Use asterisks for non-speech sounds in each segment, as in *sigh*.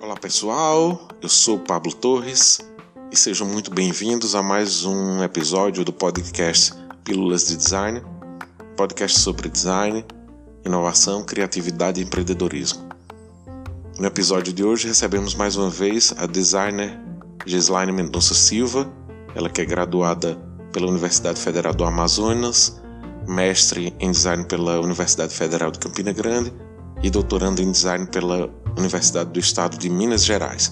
Olá pessoal, eu sou Pablo Torres e sejam muito bem-vindos a mais um episódio do podcast Pílulas de Design, podcast sobre design, inovação, criatividade e empreendedorismo. No episódio de hoje recebemos mais uma vez a designer Gislaine Mendonça Silva, ela que é graduada pela Universidade Federal do Amazonas, mestre em design pela Universidade Federal de Campina Grande e doutorando em design pela Universidade do Estado de Minas Gerais.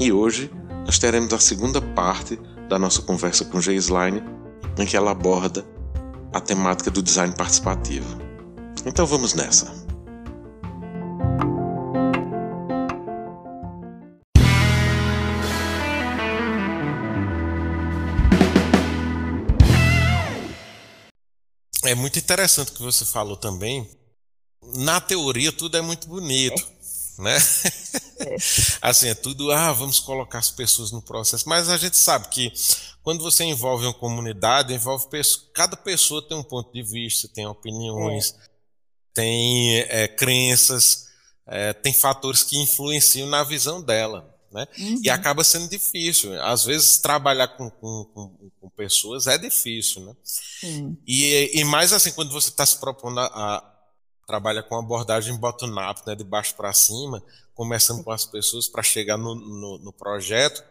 E hoje nós teremos a segunda parte da nossa conversa com Gislaine, em que ela aborda a temática do design participativo. Então vamos nessa. É muito interessante o que você falou também. Na teoria, tudo é muito bonito, é. né? É. *laughs* assim, é tudo, ah, vamos colocar as pessoas no processo. Mas a gente sabe que quando você envolve uma comunidade, envolve pessoas, cada pessoa tem um ponto de vista, tem opiniões, é. tem é, crenças, é, tem fatores que influenciam na visão dela. Né? Uhum. E acaba sendo difícil. Às vezes, trabalhar com, com, com, com pessoas é difícil. Né? Uhum. E, e mais assim, quando você está se propondo a, a trabalhar com abordagem bottom-up, né, de baixo para cima, começando com as pessoas para chegar no, no, no, projeto.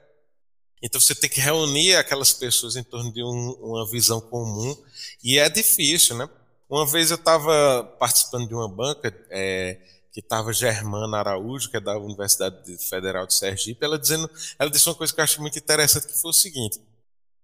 Então você tem que reunir aquelas pessoas em torno de um, uma visão comum e é difícil, né? Uma vez eu estava participando de uma banca é, que estava Germana Araújo, que é da Universidade Federal de Sergipe, ela dizendo, ela disse uma coisa que eu acho muito interessante, que foi o seguinte: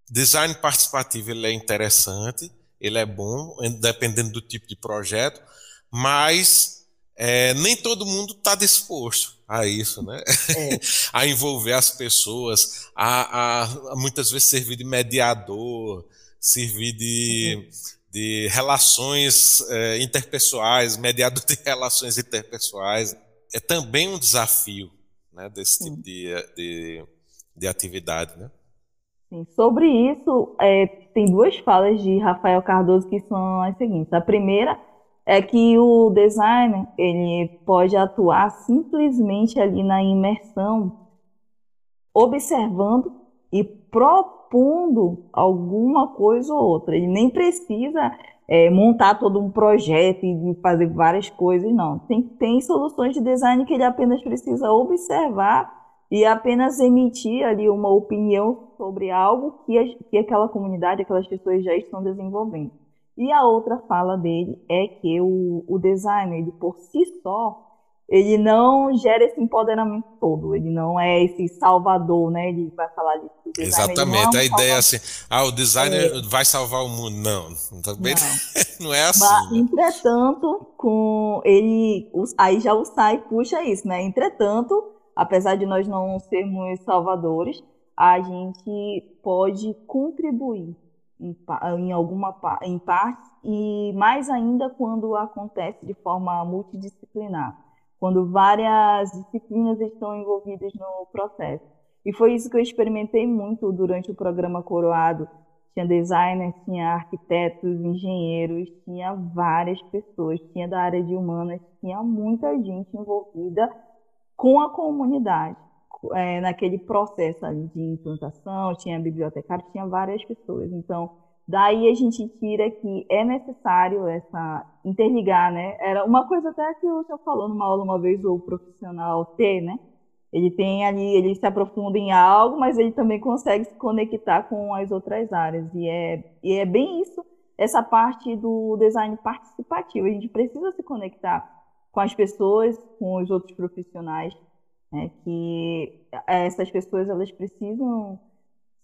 design participativo ele é interessante, ele é bom, dependendo do tipo de projeto, mas é, nem todo mundo está disposto a isso, né? É. *laughs* a envolver as pessoas, a, a, a, muitas vezes servir de mediador, servir de uhum de relações é, interpessoais, *laughs* mediador de relações interpessoais, é também um desafio né, desse tipo de, de, de, atividade. Né? Sim. Sobre isso, é, tem duas falas de Rafael Cardoso que são as seguintes. A primeira é que o designer ele pode atuar simplesmente ali na imersão, observando e propondo alguma coisa ou outra. Ele nem precisa é, montar todo um projeto e fazer várias coisas, não. Tem, tem soluções de design que ele apenas precisa observar e apenas emitir ali uma opinião sobre algo que, a, que aquela comunidade, aquelas pessoas já estão desenvolvendo. E a outra fala dele é que o, o design, ele por si só, ele não gera esse empoderamento todo, ele não é esse salvador, né? Ele vai falar de Exatamente, é a ideia é assim, ah, o designer é. vai salvar o mundo. Não, também não, *laughs* não é assim. Mas, né? Entretanto, com ele, aí já o SAI puxa isso, né? Entretanto, apesar de nós não sermos salvadores, a gente pode contribuir em, em alguma em parte e mais ainda quando acontece de forma multidisciplinar quando várias disciplinas estão envolvidas no processo. E foi isso que eu experimentei muito durante o programa Coroado. Tinha designers, tinha arquitetos, engenheiros, tinha várias pessoas, tinha da área de humanas, tinha muita gente envolvida com a comunidade, é, naquele processo ali de implantação, tinha bibliotecário, tinha várias pessoas. Então, Daí a gente tira que é necessário essa interligar, né? Era uma coisa até que o senhor falou numa aula uma vez, o profissional T, né? Ele tem ali, ele se aprofunda em algo, mas ele também consegue se conectar com as outras áreas. E é, e é bem isso, essa parte do design participativo. A gente precisa se conectar com as pessoas, com os outros profissionais, né? que essas pessoas elas precisam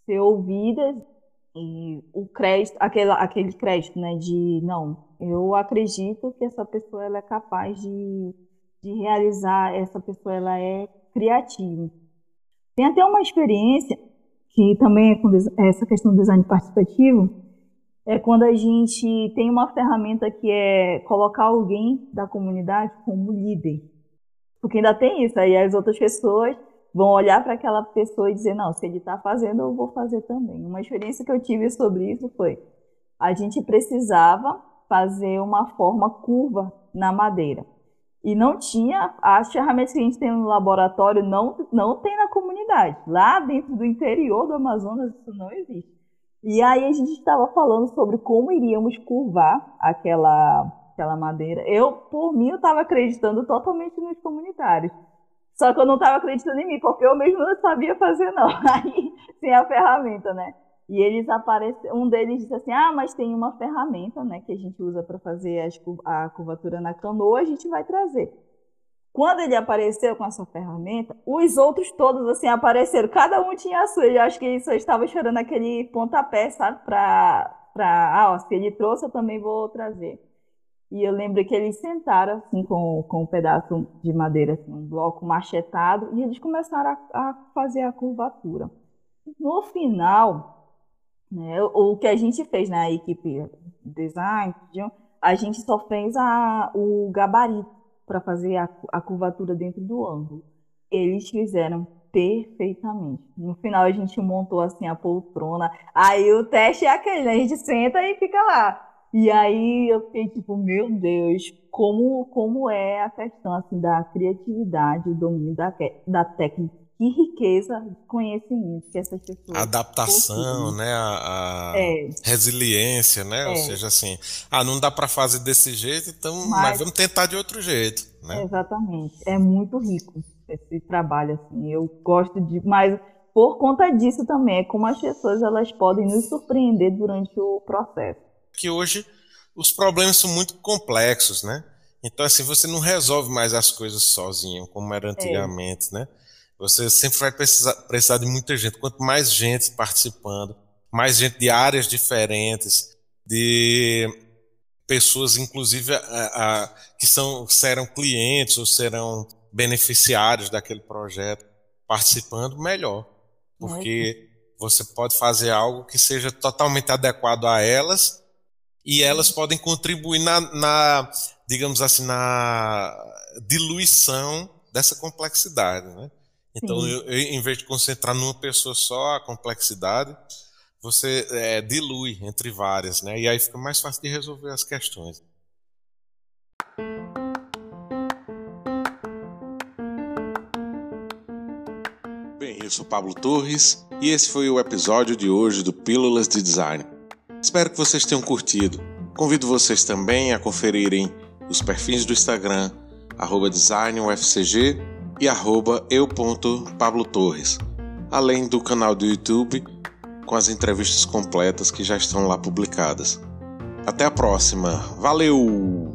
ser ouvidas e o crédito, aquele, aquele crédito, né, de não, eu acredito que essa pessoa ela é capaz de, de realizar, essa pessoa ela é criativa. Tem até uma experiência que também é com essa questão do design participativo, é quando a gente tem uma ferramenta que é colocar alguém da comunidade como líder. Porque ainda tem isso, aí as outras pessoas vão olhar para aquela pessoa e dizer, não, se ele está fazendo, eu vou fazer também. Uma experiência que eu tive sobre isso foi, a gente precisava fazer uma forma curva na madeira. E não tinha, as ferramentas que a gente tem no laboratório não, não tem na comunidade. Lá dentro do interior do Amazonas isso não existe. E aí a gente estava falando sobre como iríamos curvar aquela, aquela madeira. Eu, por mim, eu estava acreditando totalmente nos comunitários. Só que eu não estava acreditando em mim, porque eu mesmo não sabia fazer, não. *laughs* Aí, sem a ferramenta, né? E eles apareceram, um deles disse assim: "Ah, mas tem uma ferramenta, né, que a gente usa para fazer a curvatura na canoa, a gente vai trazer". Quando ele apareceu com essa ferramenta, os outros todos assim apareceram, cada um tinha a sua. Eu acho que ele só estava esperando aquele pontapé, sabe, para para, ah, ó, se ele trouxe, eu também vou trazer. E eu lembro que eles sentaram assim com, com um pedaço de madeira, assim, um bloco machetado, e eles começaram a, a fazer a curvatura. No final, né? O que a gente fez na equipe design, a gente só fez a, o gabarito para fazer a, a curvatura dentro do ângulo. Eles fizeram perfeitamente. No final a gente montou assim a poltrona. Aí o teste é aquele, né? a gente senta e fica lá. E aí eu fiquei tipo, meu Deus, como, como é a questão assim da criatividade, o domínio da, da técnica que riqueza de conhecimento que essas pessoas. Adaptação, né? A, a é. resiliência, né? É. Ou seja, assim, ah, não dá para fazer desse jeito, então, mas, mas, vamos tentar de outro jeito, né? Exatamente. É muito rico esse trabalho, assim. Eu gosto de, mas por conta disso também é como as pessoas elas podem nos surpreender durante o processo. Que hoje os problemas são muito complexos, né? Então, assim, você não resolve mais as coisas sozinho, como era é. antigamente, é. né? Você sempre vai precisar, precisar de muita gente. Quanto mais gente participando, mais gente de áreas diferentes, de pessoas, inclusive, a, a, que são, serão clientes ou serão beneficiários daquele projeto participando, melhor. Porque você pode fazer algo que seja totalmente adequado a elas e elas podem contribuir na, na digamos assim, na diluição dessa complexidade, né? Então, eu, eu, em vez de concentrar numa pessoa só a complexidade, você é, dilui entre várias, né? E aí fica mais fácil de resolver as questões. Bem, eu sou Pablo Torres e esse foi o episódio de hoje do Pílulas de Design. Espero que vocês tenham curtido. Convido vocês também a conferirem os perfis do Instagram, designufcg e eu.pablotorres, além do canal do YouTube com as entrevistas completas que já estão lá publicadas. Até a próxima. Valeu!